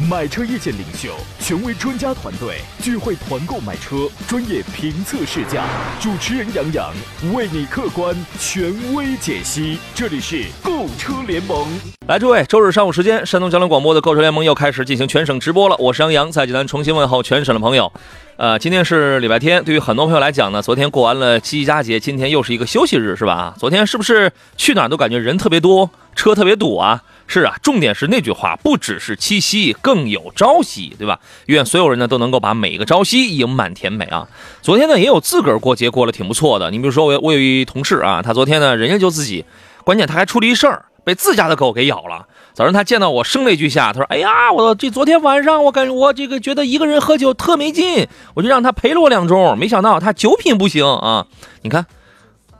买车意见领袖，权威专家团队聚会团购买车，专业评测试驾，主持人杨洋为你客观权威解析。这里是购车联盟。来，诸位，周日上午时间，山东交通广播的购车联盟又开始进行全省直播了。我是杨洋，在济南重新问候全省的朋友。呃，今天是礼拜天，对于很多朋友来讲呢，昨天过完了七夕佳节，今天又是一个休息日，是吧？昨天是不是去哪儿都感觉人特别多，车特别堵啊？是啊，重点是那句话，不只是七夕，更有朝夕，对吧？愿所有人呢都能够把每一个朝夕盈满甜美啊！昨天呢也有自个儿过节过得挺不错的，你比如说我我有一同事啊，他昨天呢人家就自己，关键他还出了一事儿，被自家的狗给咬了。早上他见到我声泪俱下，他说：“哎呀，我这昨天晚上我感觉我这个觉得一个人喝酒特没劲，我就让他陪了我两盅，没想到他酒品不行啊！你看，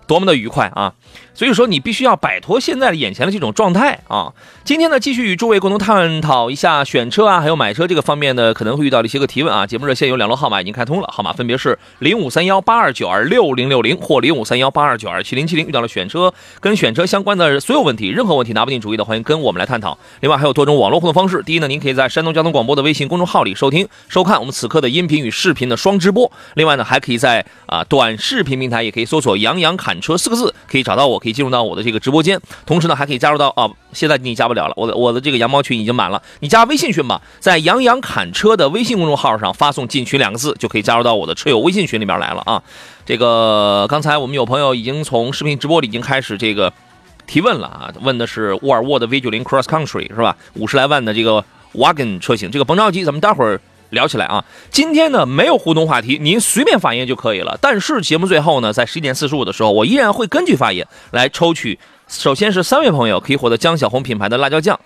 多么的愉快啊！”所以说，你必须要摆脱现在的眼前的这种状态啊！今天呢，继续与诸位共同探讨一下选车啊，还有买车这个方面呢，可能会遇到的一些个提问啊。节目热线有两路号码已经开通了，号码分别是零五三幺八二九二六零六零或零五三幺八二九二七零七零。遇到了选车跟选车相关的所有问题，任何问题拿不定主意的，欢迎跟我们来探讨。另外还有多种网络互动方式，第一呢，您可以在山东交通广播的微信公众号里收听收看我们此刻的音频与视频的双直播。另外呢，还可以在啊短视频平台也可以搜索“杨洋侃车”四个字，可以找到我，可以进入到我的这个。直播间，同时呢还可以加入到啊，现在你加不了了，我的我的这个羊毛群已经满了，你加微信群吧，在杨洋侃车的微信公众号上发送进群两个字，就可以加入到我的车友微信群里面来了啊。这个刚才我们有朋友已经从视频直播里已经开始这个提问了啊，问的是沃尔沃的 V 九零 Cross Country 是吧？五十来万的这个 Wagon 车型，这个甭着急，咱们待会儿。聊起来啊，今天呢没有互动话题，您随便发言就可以了。但是节目最后呢，在十一点四十五的时候，我依然会根据发言来抽取。首先是三位朋友可以获得江小红品牌的辣椒酱，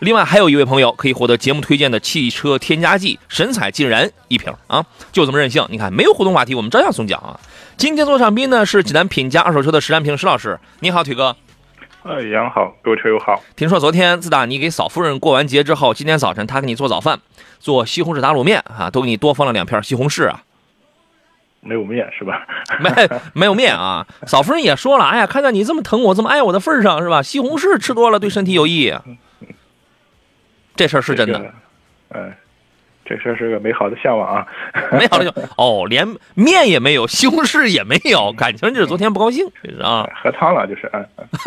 另外还有一位朋友可以获得节目推荐的汽车添加剂神采竟然一瓶啊，就这么任性。你看没有互动话题，我们照样送奖啊。今天做场宾呢是济南品家二手车的石占平石老师，你好，腿哥。哎，杨好，各位车友好。听说昨天自打你给嫂夫人过完节之后，今天早晨她给你做早饭。做西红柿打卤面啊，都给你多放了两片西红柿啊。没有面是吧？没没有面啊。嫂夫人也说了，哎呀，看在你这么疼我、这么爱我的份上，是吧？西红柿吃多了对身体有益。这事儿是真的。嗯，这事儿是个美好的向往啊。美好的就哦，连面也没有，西红柿也没有，感情就是昨天不高兴啊。喝汤了就是嗯。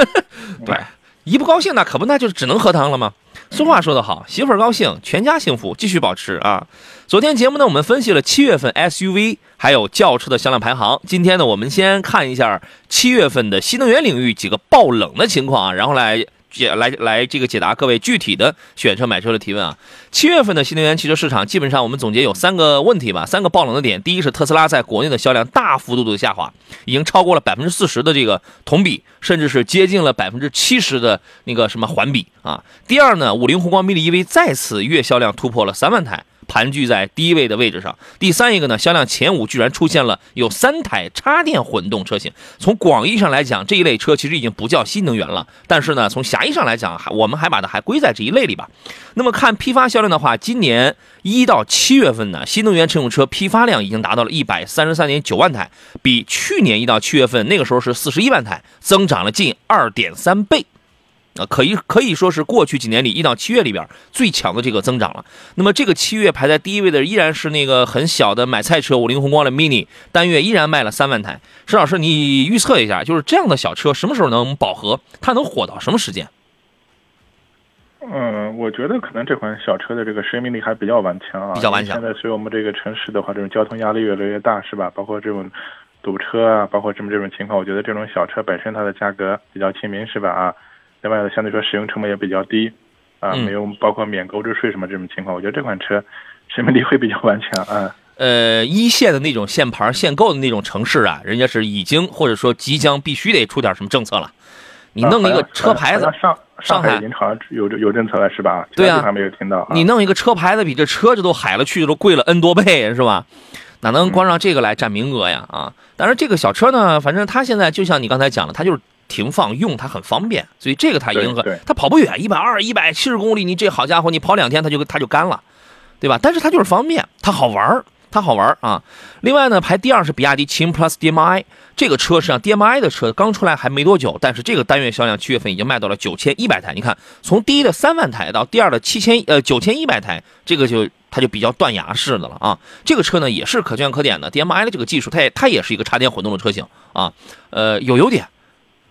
对，一不高兴那可不，那就只能喝汤了吗？俗话说得好，媳妇儿高兴，全家幸福，继续保持啊！昨天节目呢，我们分析了七月份 SUV 还有轿车的销量排行。今天呢，我们先看一下七月份的新能源领域几个爆冷的情况啊，然后来。解来来这个解答各位具体的选车买车的提问啊。七月份的新能源汽车市场，基本上我们总结有三个问题吧，三个爆冷的点。第一是特斯拉在国内的销量大幅度的下滑，已经超过了百分之四十的这个同比，甚至是接近了百分之七十的那个什么环比啊。第二呢，五菱宏光 mini EV 再次月销量突破了三万台。盘踞在第一位的位置上。第三一个呢，销量前五居然出现了有三台插电混动车型。从广义上来讲，这一类车其实已经不叫新能源了。但是呢，从狭义上来讲，还我们还把它还归在这一类里吧。那么看批发销量的话，今年一到七月份呢，新能源乘用车批发量已经达到了一百三十三点九万台，比去年一到七月份那个时候是四十一万台，增长了近二点三倍。啊，可以可以说是过去几年里一到七月里边最强的这个增长了。那么这个七月排在第一位的依然是那个很小的买菜车五菱宏光的 mini，单月依然卖了三万台。石老师，你预测一下，就是这样的小车什么时候能饱和？它能火到什么时间？嗯，我觉得可能这款小车的这个生命力还比较顽强啊。比较顽强。现在随我们这个城市的话，这种交通压力越来越大，是吧？包括这种堵车啊，包括这么这种情况，我觉得这种小车本身它的价格比较亲民，是吧？啊。另外呢，相对说使用成本也比较低，啊，没有包括免购置税什么这种情况，我觉得这款车生命力会比较顽强啊。呃，一线的那种限牌限购的那种城市啊，人家是已经或者说即将必须得出点什么政策了。你弄一个车牌子，上上海已经好像有有政策了是吧？对啊，还没有听到。你弄一个车牌子比这车子都海了去，都贵了 N 多倍是吧？哪能光让这个来占名额呀？啊！但是这个小车呢，反正它现在就像你刚才讲的，它就是。停放用它很方便，所以这个它迎合它跑不远，一百二、一百七十公里，你这好家伙，你跑两天它就它就干了，对吧？但是它就是方便，它好玩儿，它好玩儿啊。另外呢，排第二是比亚迪秦 Plus DM-i，这个车实际上 DM-i 的车刚出来还没多久，但是这个单月销量七月份已经卖到了九千一百台。你看，从第一的三万台到第二的七千呃九千一百台，这个就它就比较断崖式的了啊。这个车呢也是可圈可点的，DM-i 的这个技术，它也它也是一个插电混动的车型啊，呃有优点，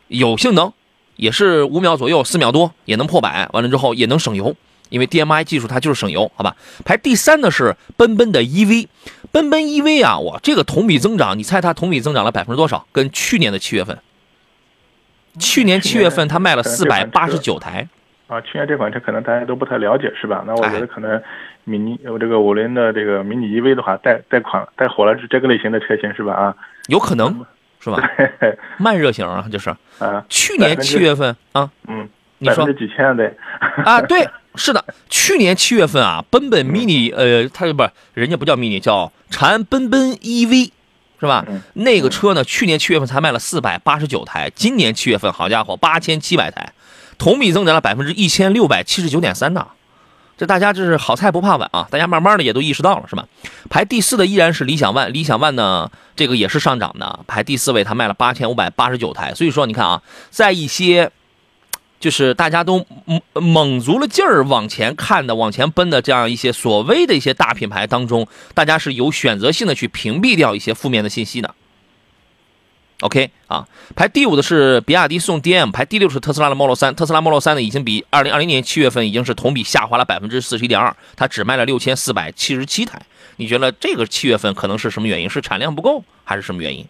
有性能，也是五秒左右，四秒多也能破百，完了之后也能省油。因为 DMI 技术它就是省油，好吧？排第三的是奔奔的 EV，奔奔 EV 啊，哇，这个同比增长，你猜它同比增长了百分之多少？跟去年的七月份，去年七月份它卖了 四百八十九台，啊，去年这款车可能大家都不太了解，是吧？那我觉哎得可能迷你我这个五菱的这个迷你 EV 的话，带带款带火了是这个类型的车型，是吧？啊，有可能是吧？慢热型啊，就是。啊，去年七月份啊，嗯，你说。几千的，啊，对，是的，去年七月份啊，奔奔 mini，呃，它不是人家不叫 mini，叫长安奔奔 EV，是吧？嗯。那个车呢，去年七月份才卖了四百八十九台，今年七月份，好家伙，八千七百台，同比增长了百分之一千六百七十九点三呢。这大家这是好菜不怕晚啊，大家慢慢的也都意识到了，是吧？排第四的依然是理想 ONE，理想 ONE 呢，这个也是上涨的，排第四位，它卖了八千五百八十九台。所以说，你看啊，在一些就是大家都猛猛足了劲儿往前看的、往前奔的这样一些所谓的一些大品牌当中，大家是有选择性的去屏蔽掉一些负面的信息的。OK 啊，排第五的是比亚迪宋 DM，排第六是特斯拉的 Model 3。特斯拉 Model 3呢，已经比二零二零年七月份已经是同比下滑了百分之四十一点二，它只卖了六千四百七十七台。你觉得这个七月份可能是什么原因？是产量不够，还是什么原因？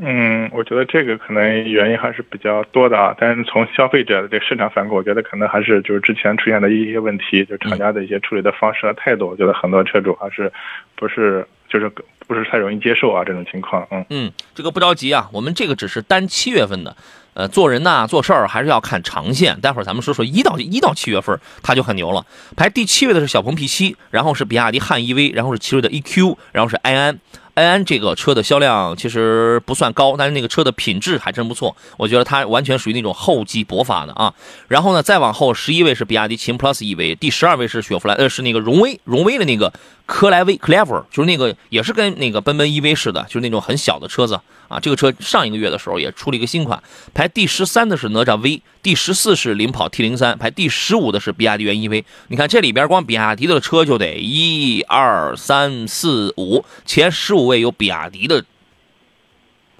嗯，我觉得这个可能原因还是比较多的啊。但是从消费者的这个市场反馈，我觉得可能还是就是之前出现的一些问题，就厂家的一些处理的方式和态度，我觉得很多车主还是不是就是不是太容易接受啊这种情况。嗯嗯，这个不着急啊，我们这个只是单七月份的，呃，做人呐、做事儿还是要看长线。待会儿咱们说说一到一到七月份，它就很牛了。排第七位的是小鹏 P 七然后是比亚迪汉 EV，然后是奇瑞的 EQ，然后是埃安。埃安这个车的销量其实不算高，但是那个车的品质还真不错，我觉得它完全属于那种厚积薄发的啊。然后呢，再往后十一位是比亚迪秦 Plus EV，第十二位是雪佛兰，呃，是那个荣威，荣威的那个科莱威 Clever，就是那个也是跟那个奔奔 EV 似的，就是那种很小的车子啊。这个车上一个月的时候也出了一个新款，排第十三的是哪吒 V，第十四是领跑 T 零三，排第十五的是比亚迪元 EV。你看这里边光比亚迪的车就得一二三四五，前十五位有比亚迪的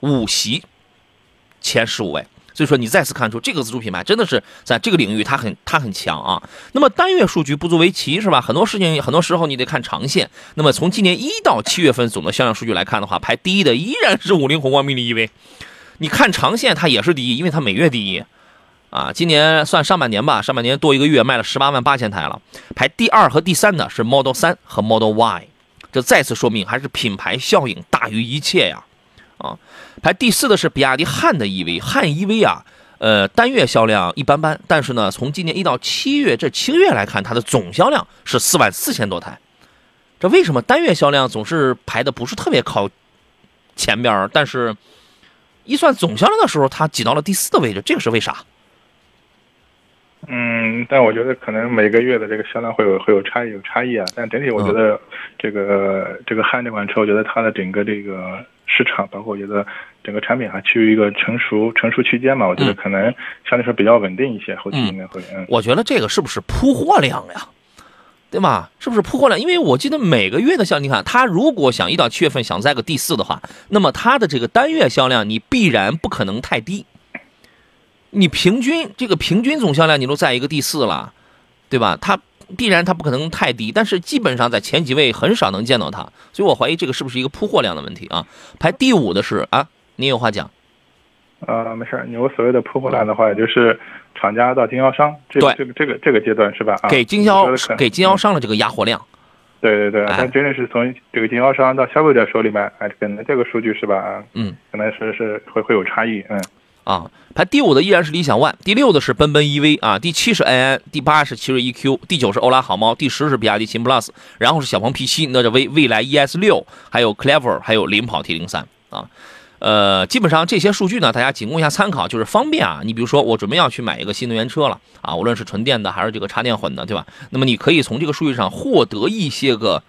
五席，前十五位。所以说，你再次看出这个自主品牌真的是在这个领域它很它很强啊。那么单月数据不足为奇是吧？很多事情很多时候你得看长线。那么从今年一到七月份总的销量数据来看的话，排第一的依然是五菱宏光 mini EV。你看长线它也是第一，因为它每月第一啊。今年算上半年吧，上半年多一个月卖了十八万八千台了。排第二和第三的是 Model 3和 Model Y，这再次说明还是品牌效应大于一切呀。啊，排第四的是比亚迪汉的 EV，汉 EV 啊，呃，单月销量一般般，但是呢，从今年一到七月这七个月来看，它的总销量是四万四千多台。这为什么单月销量总是排的不是特别靠前边儿，但是一算总销量的时候，它挤到了第四的位置，这个是为啥？嗯，但我觉得可能每个月的这个销量会有会有差异有差异啊。但整体我觉得这个、这个汉这款车，我觉得它的整个这个市场，包括我觉得整个产品还趋于一个成熟成熟区间嘛，我觉得可能相对说比较稳定一些，后期应该会嗯。我觉得这个是不是铺货量呀？对吧？是不是铺货量？因为我记得每个月的销，你看它如果想一到七月份想在个第四的话，那么它的这个单月销量你必然不可能太低。你平均这个平均总销量你都在一个第四了，对吧？它必然它不可能太低，但是基本上在前几位很少能见到它，所以我怀疑这个是不是一个铺货量的问题啊？排第五的是啊，你有话讲。啊，没事儿，你我所谓的铺货量的话，也就是厂家到经销商这个这个这个这个阶段是吧？啊，给经销给经销商的这个压货量。对对对，哎但真的是从这个经销商到消费者手里面，哎，可能这个数据是吧？啊，嗯，可能是是会会有差异，嗯。啊，排第五的依然是理想 ONE，第六的是奔奔 EV 啊，第七是埃安，第八是奇瑞 EQ，第九是欧拉好猫，第十是比亚迪秦 Plus，然后是小鹏 P7，哪吒 V、蔚来 ES 六，还有 Clever，还有领跑 T 零三啊。呃，基本上这些数据呢，大家仅供一下参考，就是方便啊。你比如说，我准备要去买一个新能源车了啊，无论是纯电的还是这个插电混的，对吧？那么你可以从这个数据上获得一些个。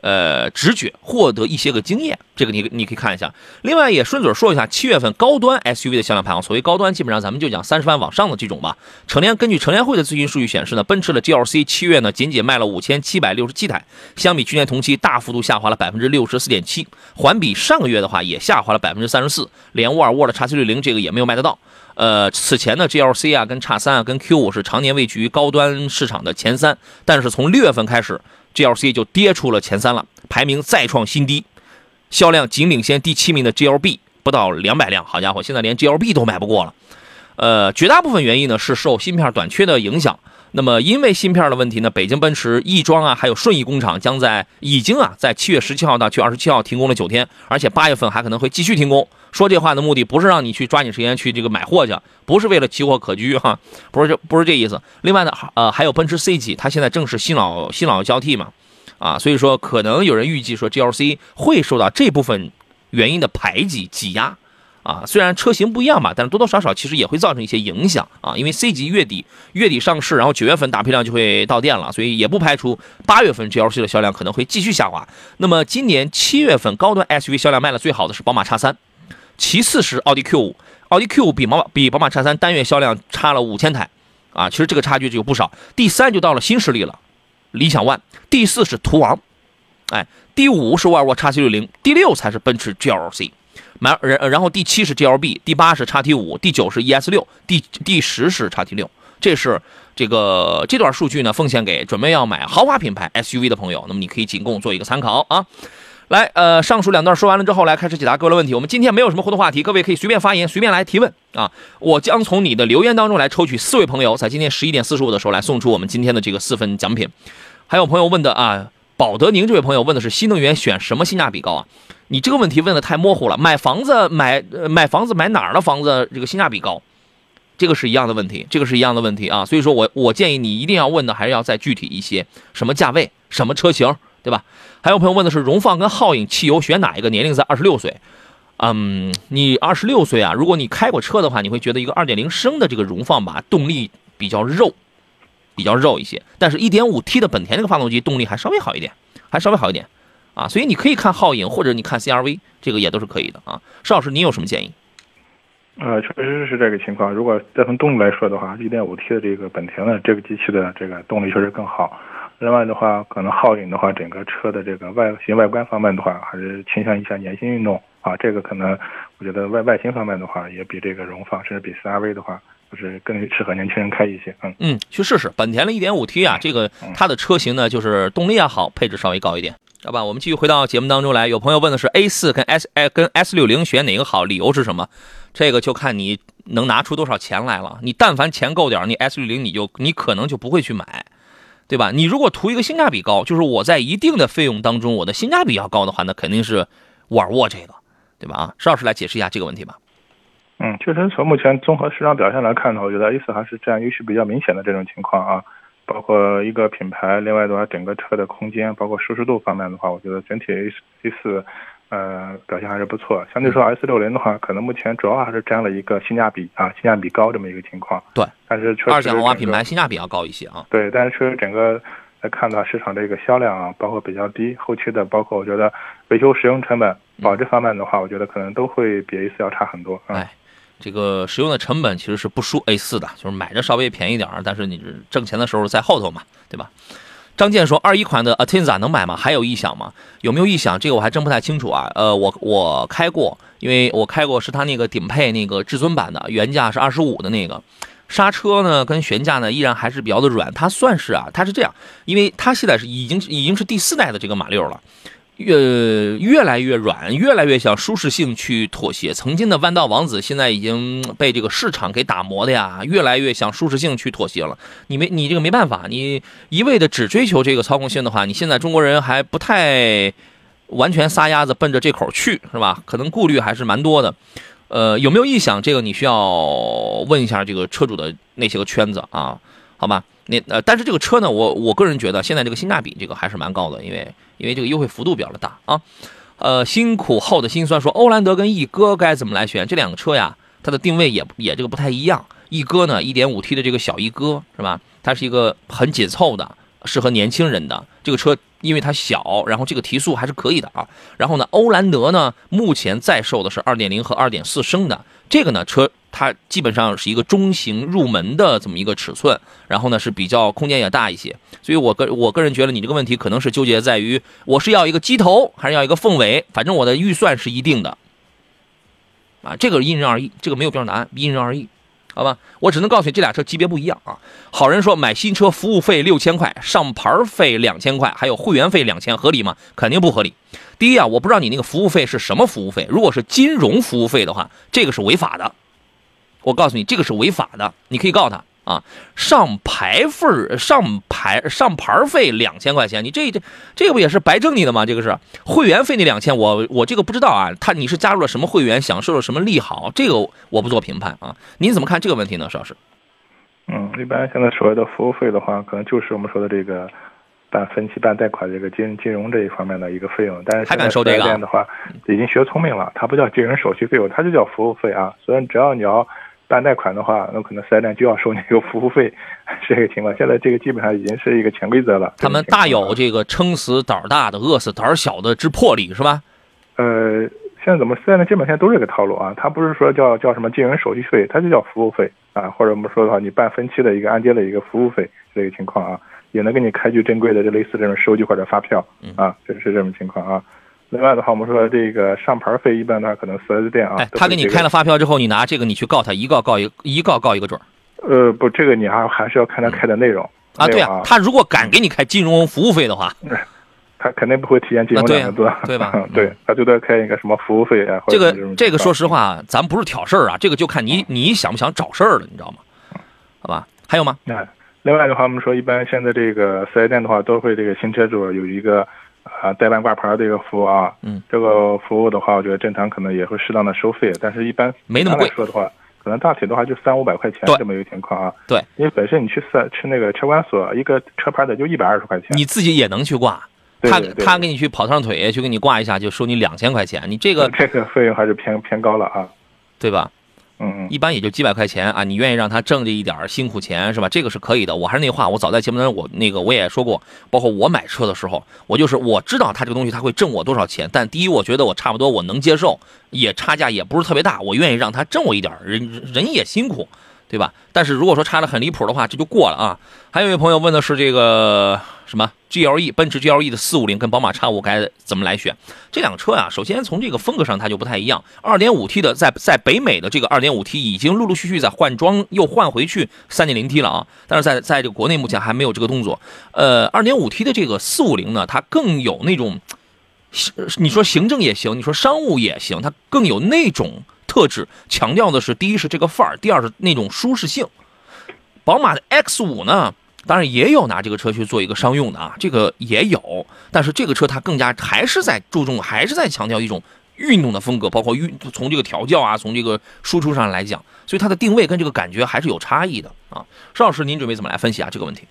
呃，直觉获得一些个经验，这个你你可以看一下。另外也顺嘴说一下，七月份高端 SUV 的销量排行。所谓高端，基本上咱们就讲三十万往上的这种吧。成联根据成联会的最新数据显示呢，奔驰的 GLC 七月呢仅仅卖了五千七百六十七台，相比去年同期大幅度下滑了百分之六十四点七，环比上个月的话也下滑了百分之三十四。连沃尔沃的 x C 六零这个也没有卖得到。呃，此前的 GLC 啊跟 x 三啊跟 Q 五是常年位居于高端市场的前三，但是从六月份开始。GLC 就跌出了前三了，排名再创新低，销量仅领先第七名的 GLB 不到两百辆。好家伙，现在连 GLB 都买不过了。呃，绝大部分原因呢是受芯片短缺的影响。那么因为芯片的问题呢，北京奔驰亦庄啊，还有顺义工厂将在已经啊在七月十七号到七月二十七号停工了九天，而且八月份还可能会继续停工。说这话的目的不是让你去抓紧时间去这个买货去，不是为了奇货可居哈，不是这不是这意思。另外呢，呃，还有奔驰 C 级，它现在正是新老新老交替嘛，啊，所以说可能有人预计说 GLC 会受到这部分原因的排挤挤压。啊，虽然车型不一样吧，但是多多少少其实也会造成一些影响啊。因为 C 级月底月底上市，然后九月份大批量就会到店了，所以也不排除八月份 GLC 的销量可能会继续下滑。那么今年七月份高端 SUV 销量卖的最好的是宝马 X3，其次是奥迪 Q5，奥迪 Q5 比宝马比宝马 X3 单月销量差了五千台啊，其实这个差距就有不少。第三就到了新势力了，理想 ONE，第四是途昂，哎，第五是沃尔沃 XC60，第六才是奔驰 GLC。买然然后第七是 G L B，第八是叉 T 五，第九是 E S 六，第第十是叉 T 六。这是这个这段数据呢，奉献给准备要买豪华品牌 S U V 的朋友。那么你可以仅供做一个参考啊。来，呃，上述两段说完了之后，来开始解答各位的问题。我们今天没有什么互动话题，各位可以随便发言，随便来提问啊。我将从你的留言当中来抽取四位朋友，在今天十一点四十五的时候来送出我们今天的这个四份奖品。还有朋友问的啊，保德宁这位朋友问的是新能源选什么性价比高啊？你这个问题问的太模糊了，买房子买买房子买哪儿的房子这个性价比高，这个是一样的问题，这个是一样的问题啊，所以说我我建议你一定要问的还是要再具体一些，什么价位，什么车型，对吧？还有朋友问的是荣放跟皓影汽油选哪一个？年龄在二十六岁，嗯，你二十六岁啊，如果你开过车的话，你会觉得一个二点零升的这个荣放吧，动力比较肉，比较肉一些，但是一点五 T 的本田这个发动机动力还稍微好一点，还稍微好一点。啊，所以你可以看皓影，或者你看 CRV，这个也都是可以的啊。邵老师，你有什么建议？呃，确实是这个情况。如果再从动力来说的话，1.5T 的这个本田的这个机器的这个动力确实更好。另外的话，可能皓影的话，整个车的这个外形外观方面的话，还是倾向一下年轻运动啊。这个可能我觉得外外形方面的话，也比这个荣放，甚至比 CRV 的话，就是更适合年轻人开一些。嗯嗯，去试试本田的 1.5T 啊，这个它的车型呢，就是动力也好，配置稍微高一点。好吧，我们继续回到节目当中来。有朋友问的是 A 四跟 S 哎跟 S 六零选哪个好？理由是什么？这个就看你能拿出多少钱来了。你但凡钱够点你 S 六零你就你可能就不会去买，对吧？你如果图一个性价比高，就是我在一定的费用当中我的性价比要高的话，那肯定是沃尔沃这个，对吧？啊，邵老师来解释一下这个问题吧。嗯，确实从目前综合市场表现来看呢，我觉得 A 四还是占优势比较明显的这种情况啊。包括一个品牌，另外的话，整个车的空间，包括舒适度方面的话，我觉得整体 A A 四，呃，表现还是不错。相对说 S 六零的话，可能目前主要还是占了一个性价比啊，性价比高这么一个情况。对，但是确实二线豪华品牌性价比要高一些啊。对，但是确实整个来看到市场这个销量啊，包括比较低，后期的包括我觉得维修使用成本、保值方面的话，我觉得可能都会比 A 四要差很多。哎。这个使用的成本其实是不输 A 四的，就是买着稍微便宜点儿但是你挣钱的时候在后头嘛，对吧？张健说，二一款的 Atenza 能买吗？还有异响吗？有没有异响？这个我还真不太清楚啊。呃，我我开过，因为我开过是它那个顶配那个至尊版的，原价是二十五的那个，刹车呢跟悬架呢依然还是比较的软，它算是啊，它是这样，因为它现在是已经已经是第四代的这个马六了。越越来越软，越来越向舒适性去妥协。曾经的弯道王子现在已经被这个市场给打磨的呀，越来越向舒适性去妥协了。你没你这个没办法，你一味的只追求这个操控性的话，你现在中国人还不太完全撒丫子奔着这口去，是吧？可能顾虑还是蛮多的。呃，有没有异响？这个你需要问一下这个车主的那些个圈子啊，好吧？那呃，但是这个车呢，我我个人觉得现在这个性价比这个还是蛮高的，因为因为这个优惠幅度比较的大啊。呃，辛苦后的辛酸说，欧蓝德跟翼哥该怎么来选？这两个车呀，它的定位也也这个不太一样。翼哥呢一点五 T 的这个小翼哥是吧？它是一个很紧凑的，适合年轻人的这个车，因为它小，然后这个提速还是可以的啊。然后呢，欧蓝德呢，目前在售的是二点零和二点四升的这个呢车。它基本上是一个中型入门的这么一个尺寸，然后呢是比较空间也大一些，所以我个我个人觉得你这个问题可能是纠结在于我是要一个机头还是要一个凤尾，反正我的预算是一定的，啊，这个因人而异，这个没有标准答案，因人而异，好吧，我只能告诉你这俩车级别不一样啊。好人说买新车服务费六千块，上牌费两千块，还有会员费两千，合理吗？肯定不合理。第一啊，我不知道你那个服务费是什么服务费，如果是金融服务费的话，这个是违法的。我告诉你，这个是违法的，你可以告他啊！上牌费上牌上牌费两千块钱，你这这这个不也是白挣你的吗？这个是会员费那两千，我我这个不知道啊。他你是加入了什么会员，享受了什么利好？这个我不做评判啊。您怎么看这个问题呢，邵老师？嗯，一般现在所谓的服务费的话，可能就是我们说的这个办分期、办贷款这个金金融这一方面的一个费用。但是还敢收这个？的话，已经学聪明了，它不叫金融手续费用，它就叫服务费啊。所以只要你要。办贷款的话，那可能四 S 店就要收你一个服务费，是这个情况。现在这个基本上已经是一个潜规则了。他们大有这个撑死胆大的，饿死胆小的之魄力，是吧？呃，现在怎么四 S 店基本上都是这个套路啊？他不是说叫叫什么金融手续费，他就叫服务费啊，或者我们说的话，你办分期的一个按揭的一个服务费，这个情况啊，也能给你开具正规的就类似这种收据或者发票啊，这是这种情况啊。另外的话，我们说这个上牌费一般呢，可能四 S 店啊，他给你开了发票之后，你拿这个你去告他，一告告一一告告一个准儿。呃，不，这个你还还是要看他开的内容啊。对啊，他如果敢给你开金融服务费的话，他肯定不会体现金融两个字，对吧？对，他最多开一个什么服务费啊。这个这个，说实话，咱不是挑事儿啊，这个就看你你想不想找事儿了，你知道吗？好吧，还有吗？那另外的话，我们说一般现在这个四 S 店的话，都会这个新车主有一个。啊，代办挂牌的一个服务啊，嗯，这个服务的话，我觉得正常可能也会适当的收费，但是一般没那么贵。说的话，可能大体的话就三五百块钱这么一个情况啊。对，因为本身你去四去那个车管所，一个车牌的就一百二十块钱，你自己也能去挂，他他给你去跑趟腿，去给你挂一下，就收你两千块钱，你这个这个费用还是偏偏高了啊，对吧？嗯，一般也就几百块钱啊，你愿意让他挣这一点辛苦钱是吧？这个是可以的。我还是那话，我早在节目当中我那个我也说过，包括我买车的时候，我就是我知道他这个东西他会挣我多少钱，但第一我觉得我差不多我能接受，也差价也不是特别大，我愿意让他挣我一点，人人也辛苦，对吧？但是如果说差的很离谱的话，这就过了啊。还有一位朋友问的是这个。什么 GLE 奔驰 GLE 的四五零跟宝马 X 五该怎么来选？这两个车呀，首先从这个风格上它就不太一样。2.5T 的在在北美的这个 2.5T 已经陆陆续续在换装，又换回去 3.0T 了啊。但是在在这个国内目前还没有这个动作。呃，2.5T 的这个四五零呢，它更有那种，你说行政也行，你说商务也行，它更有那种特质，强调的是第一是这个范儿，第二是那种舒适性。宝马的 X 五呢？当然也有拿这个车去做一个商用的啊，这个也有，但是这个车它更加还是在注重，还是在强调一种运动的风格，包括运从这个调教啊，从这个输出上来讲，所以它的定位跟这个感觉还是有差异的啊。邵老师，您准备怎么来分析啊这个问题？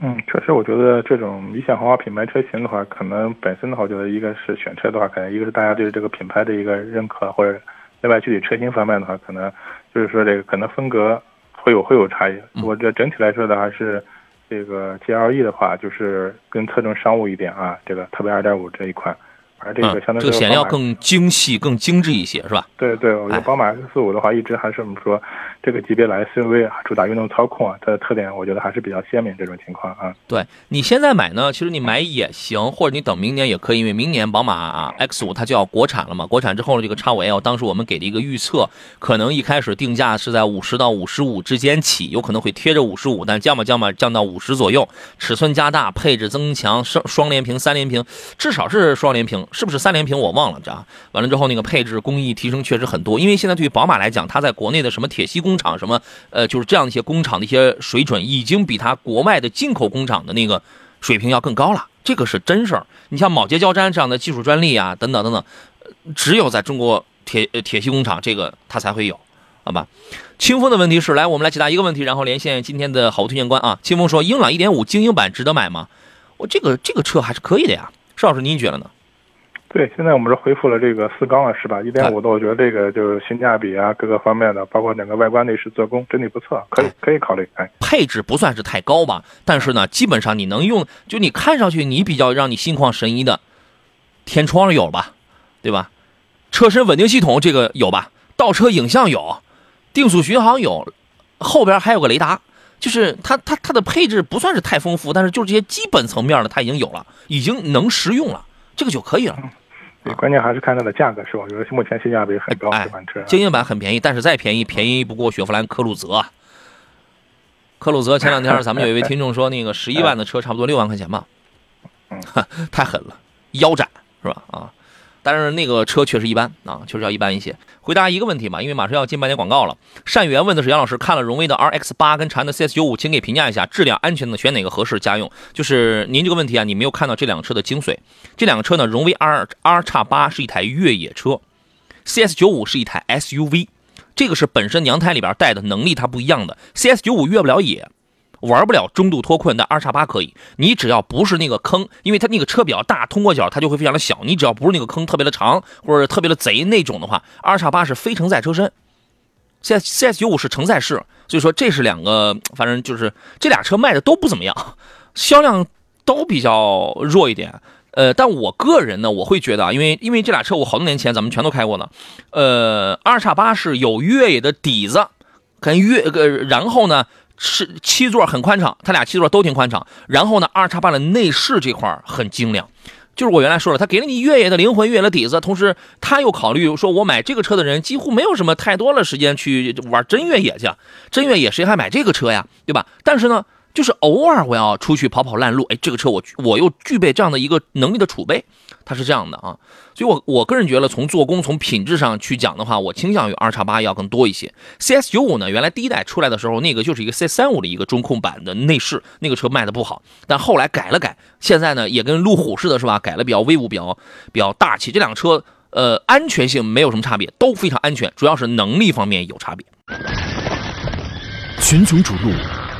嗯，确实，我觉得这种理想豪华品牌车型的话，可能本身的话，我觉得一个是选车的话，可能一个是大家对这个品牌的一个认可，或者另外具体车型方面的话，可能就是说这个可能风格会有会有差异。我这整体来说的还是。这个 GLE 的话，就是更侧重商务一点啊，这个特别二点五这一款。而这个相对这个显要更精细、更精致一些，是吧？对对，我觉得宝马 X45 的话，一直还是我们说这个级别的 SUV 啊，主打运动操控啊，它的特点我觉得还是比较鲜明。这种情况啊，对你现在买呢，其实你买也行，或者你等明年也可以，因为明年宝马 X5 它就要国产了嘛。国产之后呢这个 X5L，当时我们给的一个预测，可能一开始定价是在五十到五十五之间起，有可能会贴着五十五，但降吧降吧降到五十左右，尺寸加大，配置增强，双双联屏、三联屏，至少是双联屏，是不是三联屏？我忘了，知道完了之后，那个配置工艺提升确实很多。因为现在对于宝马来讲，它在国内的什么铁西工工厂，什么呃，就是这样一些工厂的一些水准，已经比它国外的进口工厂的那个水平要更高了。这个是真事儿。你像铆接胶粘这样的技术专利啊，等等等等，只有在中国铁铁西工厂这个它才会有，好吧？清风的问题是，来我们来解答一个问题，然后连线今天的好物推荐官啊。清风说，英朗1.5精英版值得买吗？我这个这个车还是可以的呀。邵老师，您觉得呢？对，现在我们是恢复了这个四缸了，是吧？一点五的，我觉得这个就是性价比啊，各个方面的，包括整个外观内饰做工，整体不错，可以可以考虑。哎，配置不算是太高吧，但是呢，基本上你能用，就你看上去你比较让你心旷神怡的，天窗有吧，对吧？车身稳定系统这个有吧？倒车影像有，定速巡航有，后边还有个雷达，就是它它它的配置不算是太丰富，但是就这些基本层面的它已经有了，已经能实用了，这个就可以了。对，关键还是看它的价格，是吧？我觉得目前性价比很高，这款车。精英版很便宜，但是再便宜，便宜不过雪佛兰科鲁泽。科鲁泽前两天咱们有一位 听众说，那个十一万的车差不多六万块钱吧，太狠了，腰斩是吧？啊。但是那个车确实一般啊，确实要一般一些。回答一个问题嘛，因为马上要进半点广告了。善缘问的是杨老师，看了荣威的 RX 八跟长安的 CS 九五，请给评价一下质量、安全的选哪个合适家用？就是您这个问题啊，你没有看到这两个车的精髓。这两个车呢，荣威 R R 叉八是一台越野车，CS 九五是一台 SUV，这个是本身娘胎里边带的能力它不一样的。CS 九五越不了野。玩不了中度脱困，但二叉八可以。你只要不是那个坑，因为它那个车比较大，通过角它就会非常的小。你只要不是那个坑特别的长，或者特别的贼那种的话，二叉八是非承载车身。C S C S 九五是承载式，所以说这是两个，反正就是这俩车卖的都不怎么样，销量都比较弱一点。呃，但我个人呢，我会觉得啊，因为因为这俩车我好多年前咱们全都开过呢。呃，二叉八是有越野的底子，跟越呃，然后呢。是七座很宽敞，它俩七座都挺宽敞。然后呢，二叉八的内饰这块很精良，就是我原来说了，它给了你越野的灵魂、越野的底子，同时他又考虑说，我买这个车的人几乎没有什么太多的时间去玩真越野去，真越野谁还买这个车呀，对吧？但是呢。就是偶尔我要出去跑跑烂路，哎，这个车我我又具备这样的一个能力的储备，它是这样的啊，所以我我个人觉得从做工从品质上去讲的话，我倾向于二叉八要更多一些。CS 九五呢，原来第一代出来的时候，那个就是一个 C 三五的一个中控版的内饰，那个车卖的不好，但后来改了改，现在呢也跟路虎似的，是吧？改了比较威武，比较比较大气。这辆车呃安全性没有什么差别，都非常安全，主要是能力方面有差别。群雄逐鹿。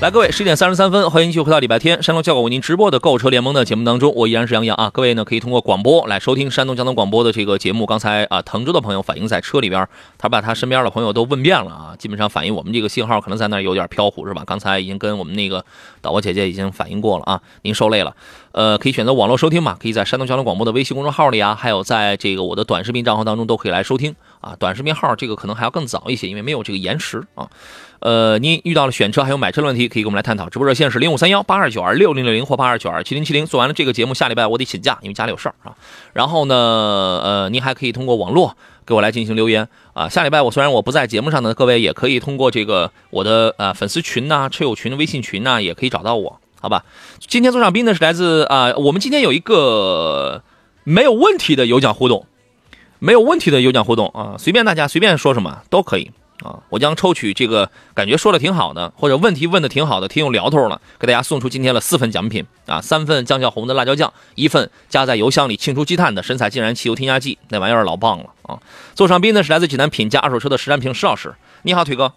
来，各位，十一点三十三分，欢迎继续回到礼拜天山东交广为您直播的购车联盟的节目当中，我依然是杨洋啊。各位呢，可以通过广播来收听山东交通广播的这个节目。刚才啊，滕州的朋友反映在车里边，他把他身边的朋友都问遍了啊，基本上反映我们这个信号可能在那有点飘忽，是吧？刚才已经跟我们那个导播姐姐已经反映过了啊，您受累了。呃，可以选择网络收听嘛，可以在山东交通广播的微信公众号里啊，还有在这个我的短视频账号当中都可以来收听啊。短视频号这个可能还要更早一些，因为没有这个延时啊。呃，您遇到了选车还有买车的问题，可以跟我们来探讨。直播热线是零五三幺八二九二六零六零或八二九二七零七零。做完了这个节目，下礼拜我得请假，因为家里有事儿啊。然后呢，呃，您还可以通过网络给我来进行留言啊。下礼拜我虽然我不在节目上呢，各位也可以通过这个我的呃粉丝群呐、车友群的微信群呐，也可以找到我，好吧？今天做上宾呢是来自啊，我们今天有一个没有问题的有奖互动，没有问题的有奖互动啊，随便大家随便说什么都可以。啊，我将抽取这个感觉说的挺好的，或者问题问的挺好的，挺有聊头了，给大家送出今天的四份奖品啊，三份酱小红的辣椒酱，一份加在油箱里清除积碳的神采竟然汽油添加剂，那玩意儿老棒了啊！座上宾呢是来自济南品家二手车的石占平石老师，你好，腿哥。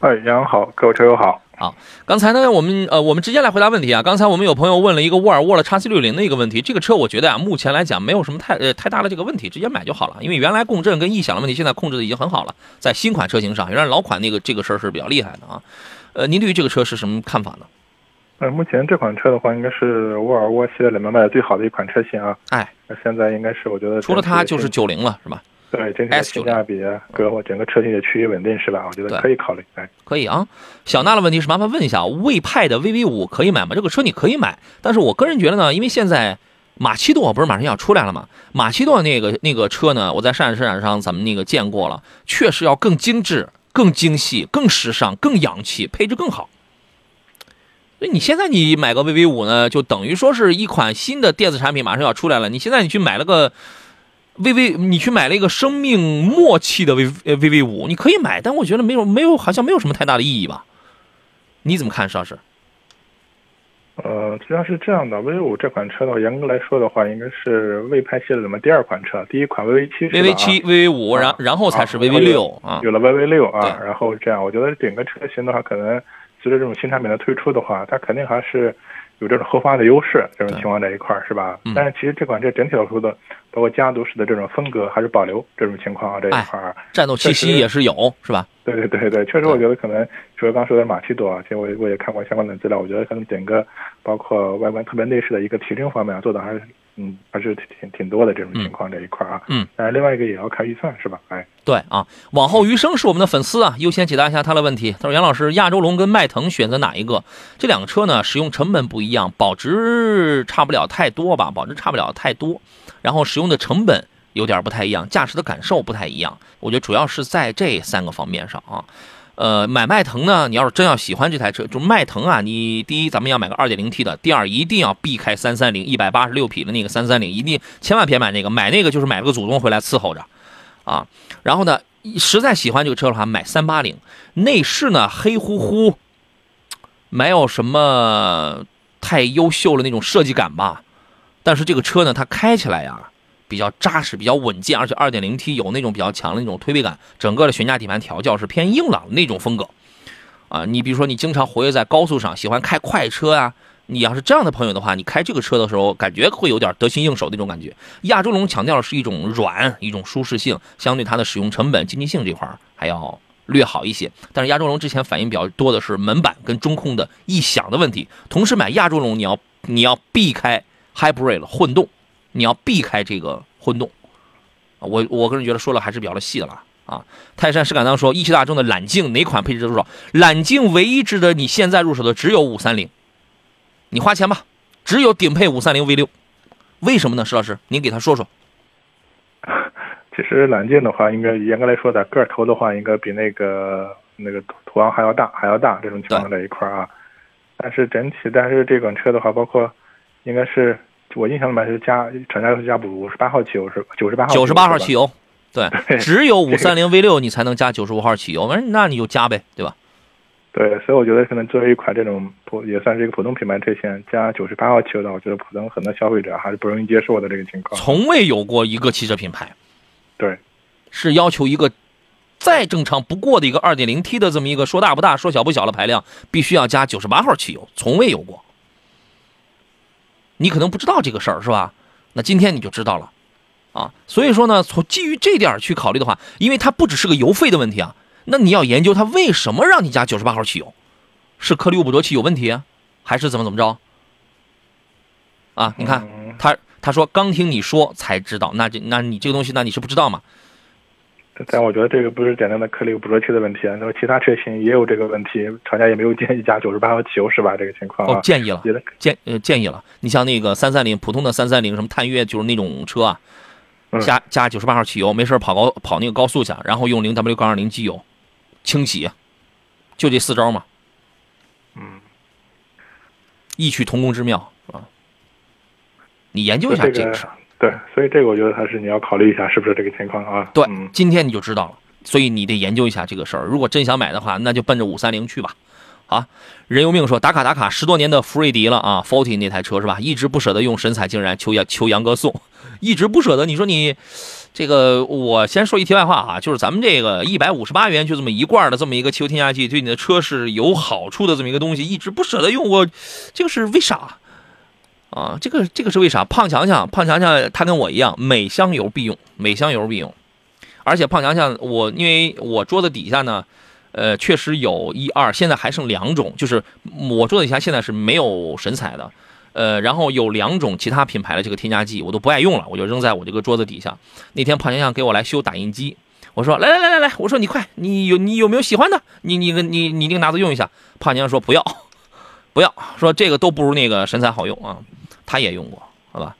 哎，杨好，各位车友好。好，刚才呢，我们呃，我们直接来回答问题啊。刚才我们有朋友问了一个沃尔沃的叉 C 六零的一个问题，这个车我觉得啊，目前来讲没有什么太呃太大的这个问题，直接买就好了。因为原来共振跟异响的问题，现在控制的已经很好了，在新款车型上，原来老款那个这个事儿是比较厉害的啊。呃，您对于这个车是什么看法呢？呃，目前这款车的话，应该是沃尔沃系列里面卖的最好的一款车型啊。哎，那现在应该是我觉得除了它就是九零了，是吧？对，整体性价比啊，各整个车型的趋于稳定是吧？我觉得可以考虑。哎，可以啊。小娜的问题是，麻烦问一下，魏派的 VV 五可以买吗？这个车你可以买，但是我个人觉得呢，因为现在马奇朵不是马上要出来了吗？马奇朵那个那个车呢，我在上海车展上咱们那个见过了，确实要更精致、更精细、更时尚、更洋气，配置更好。所以你现在你买个 VV 五呢，就等于说是一款新的电子产品马上要出来了。你现在你去买了个。VV，你去买了一个生命末期的 V 呃 VV 五，你可以买，但我觉得没有没有好像没有什么太大的意义吧？你怎么看，邵老师？呃，实际上是这样的，VV 五这款车的话，严格来说的话，应该是魏派系列里面第二款车，第一款 VV 七，VV 七、VV 五，然然后才是 VV 六啊，有了 VV 六啊，然后这样，我觉得整个车型的话，可能随着这种新产品的推出的话，它肯定还是。有这种后发的优势，这种情况在一块儿是吧？但是其实这款车整体来说的，包括家族式的这种风格还是保留这种情况啊，这一块儿战斗气息也是有，是吧？对对对对，确实我觉得可能除了刚说的马奇朵啊，其实我我也看过相关的资料，我觉得可能整个包括外观特别内饰的一个提升方面啊，做的还是。嗯，还是挺挺多的这种情况这一块啊。嗯，但是另外一个也要看预算是吧？哎，对啊，往后余生是我们的粉丝啊，优先解答一下他的问题。他说：“杨老师，亚洲龙跟迈腾选择哪一个？这两个车呢，使用成本不一样，保值差不了太多吧？保值差不了太多，然后使用的成本有点不太一样，驾驶的感受不太一样。我觉得主要是在这三个方面上啊。”呃，买迈腾呢？你要是真要喜欢这台车，就迈腾啊，你第一咱们要买个二点零 T 的，第二一定要避开三三零一百八十六匹的那个三三零，一定千万别买那个，买那个就是买个祖宗回来伺候着，啊，然后呢，实在喜欢这个车的话，买三八零，内饰呢黑乎乎，没有什么太优秀的那种设计感吧，但是这个车呢，它开起来呀。比较扎实，比较稳健，而且 2.0T 有那种比较强的那种推背感，整个的悬架底盘调教是偏硬朗的那种风格，啊，你比如说你经常活跃在高速上，喜欢开快车啊，你要是这样的朋友的话，你开这个车的时候，感觉会有点得心应手那种感觉。亚洲龙强调的是一种软，一种舒适性，相对它的使用成本、经济性这块还要略好一些。但是亚洲龙之前反映比较多的是门板跟中控的异响的问题，同时买亚洲龙你要你要避开 Hybrid 混动。你要避开这个混动，我我个人觉得说了还是比较的细的了啊。泰山石敢当说，一汽大众的揽境哪款配置多少？揽境唯一值得你现在入手的只有五三零，你花钱吧，只有顶配五三零 V 六，为什么呢？石老师，您给他说说。其实揽境的话，应该严格来说的个头的话，应该比那个那个途昂还要大，还要大这种情况在一块啊。但是整体，但是这款车的话，包括应该是。我印象里面是加厂家是加补五十八号汽油是九十八号九十八号汽油，对，只有五三零 V 六你才能加九十五号汽油，那那你就加呗，对吧？对，所以我觉得可能作为一款这种普也算是一个普通品牌车型，加九十八号汽油的，我觉得普通很多消费者还是不容易接受的这个情况。从未有过一个汽车品牌，对，是要求一个再正常不过的一个二点零 T 的这么一个说大不大说小不小的排量，必须要加九十八号汽油，从未有过。你可能不知道这个事儿是吧？那今天你就知道了，啊，所以说呢，从基于这点去考虑的话，因为它不只是个油费的问题啊，那你要研究它为什么让你加九十八号汽油，是颗粒物捕捉器有问题，还是怎么怎么着？啊，你看他他说刚听你说才知道，那这那你这个东西那你是不知道吗？但我觉得这个不是简单的颗粒捕捉器的问题啊，那么其他车型也有这个问题，厂家也没有建议加九十八号汽油是吧？这个情况哦，建议了，建呃建议了。你像那个三三零，普通的三三零，什么探岳就是那种车啊，加加九十八号汽油，没事跑高跑那个高速去，然后用零 W 杠二零机油清洗，就这四招嘛。嗯，异曲同工之妙啊？你研究一下这个事儿。对，所以这个我觉得还是你要考虑一下，是不是这个情况啊？对，今天你就知道了。所以你得研究一下这个事儿。如果真想买的话，那就奔着五三零去吧。啊，人由命说打卡打卡十多年的福瑞迪了啊，Forty 那台车是吧？一直不舍得用神采竟然求杨求杨哥送，一直不舍得。你说你这个，我先说一题外话啊，就是咱们这个一百五十八元就这么一罐的这么一个汽油添加剂，对你的车是有好处的这么一个东西，一直不舍得用，我这个是为啥？啊，这个这个是为啥？胖强强，胖强强，他跟我一样，每箱油必用，每箱油必用。而且胖强强，我因为我桌子底下呢，呃，确实有一二，现在还剩两种，就是我桌子底下现在是没有神采的，呃，然后有两种其他品牌的这个添加剂，我都不爱用了，我就扔在我这个桌子底下。那天胖强强给我来修打印机，我说来来来来来，我说你快，你有你有没有喜欢的？你你你你你拿着用一下。胖强强说不要，不要，说这个都不如那个神采好用啊。他也用过，好吧？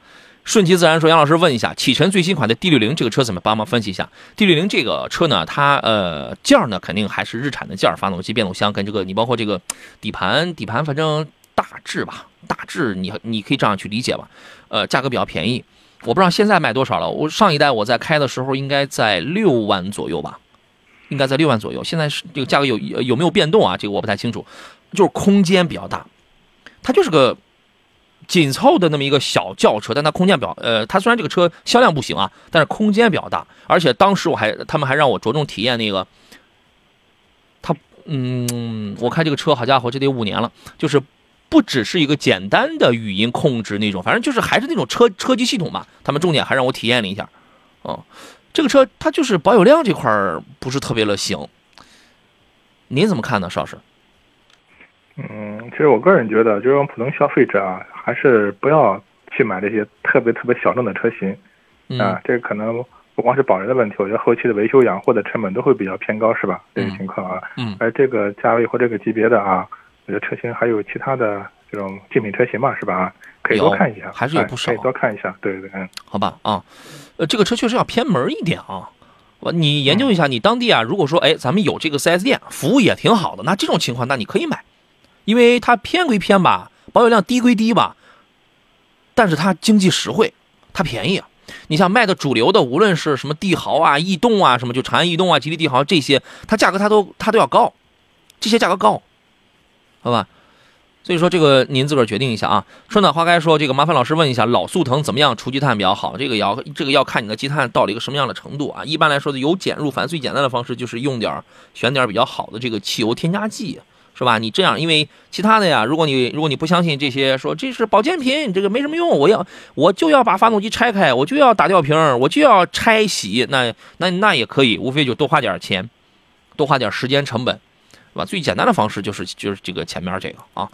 顺其自然说，杨老师问一下，启辰最新款的 D 六零这个车怎么帮忙分析一下？D 六零这个车呢，它呃件儿呢肯定还是日产的件儿，发动机、变速箱跟这个你包括这个底盘，底盘反正大致吧，大致你你可以这样去理解吧。呃，价格比较便宜，我不知道现在卖多少了。我上一代我在开的时候应该在六万左右吧，应该在六万左右。现在是这个价格有有没有变动啊？这个我不太清楚。就是空间比较大，它就是个紧凑的那么一个小轿车，但它空间比较呃，它虽然这个车销量不行啊，但是空间比较大。而且当时我还他们还让我着重体验那个，它嗯，我开这个车好家伙，这得五年了，就是不只是一个简单的语音控制那种，反正就是还是那种车车机系统嘛。他们重点还让我体验了一下，哦，这个车它就是保有量这块儿不是特别的行。您怎么看呢，邵老师？嗯，其实我个人觉得，就是我们普通消费者啊，还是不要去买这些特别特别小众的车型，啊，这个可能不光是保人的问题，我觉得后期的维修养护的成本都会比较偏高，是吧？这个情况啊，嗯，而这个价位或这个级别的啊，我觉得车型还有其他的这种竞品车型嘛，是吧？啊可以多看一下，还是有不少，可以多看一下，对对嗯，好吧啊，呃，这个车确实要偏门一点啊，我你研究一下，你当地啊，如果说哎，咱们有这个 4S 店，服务也挺好的，那这种情况，那你可以买。因为它偏归偏吧，保有量低归低吧，但是它经济实惠，它便宜啊。你像卖的主流的，无论是什么帝豪啊、逸动啊，什么就长安逸动啊、吉利帝豪这些，它价格它都它都要高，这些价格高，好吧？所以说这个您自个儿决定一下啊。春暖花开说这个麻烦老师问一下，老速腾怎么样除积碳比较好？这个要这个要看你的积碳到了一个什么样的程度啊。一般来说的由简入繁最简单的方式就是用点选点比较好的这个汽油添加剂。是吧？你这样，因为其他的呀，如果你如果你不相信这些，说这是保健品，这个没什么用，我要我就要把发动机拆开，我就要打吊瓶，我就要拆洗，那那那也可以，无非就多花点钱，多花点时间成本，是吧？最简单的方式就是就是这个前面这个啊。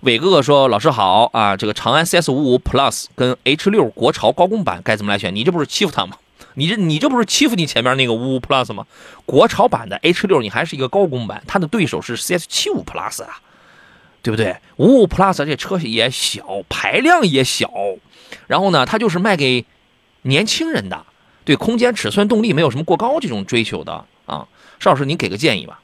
伟哥哥说：“老师好啊，这个长安 CS 五五 Plus 跟 H 六国潮高功版该怎么来选？你这不是欺负他吗？”你这你这不是欺负你前面那个五五 Plus 吗？国潮版的 H 六你还是一个高功版，它的对手是 CS 七五 Plus 啊，对不对？五五 Plus 这车也小，排量也小，然后呢，它就是卖给年轻人的，对空间、尺寸、动力没有什么过高这种追求的啊。邵老师，您给个建议吧。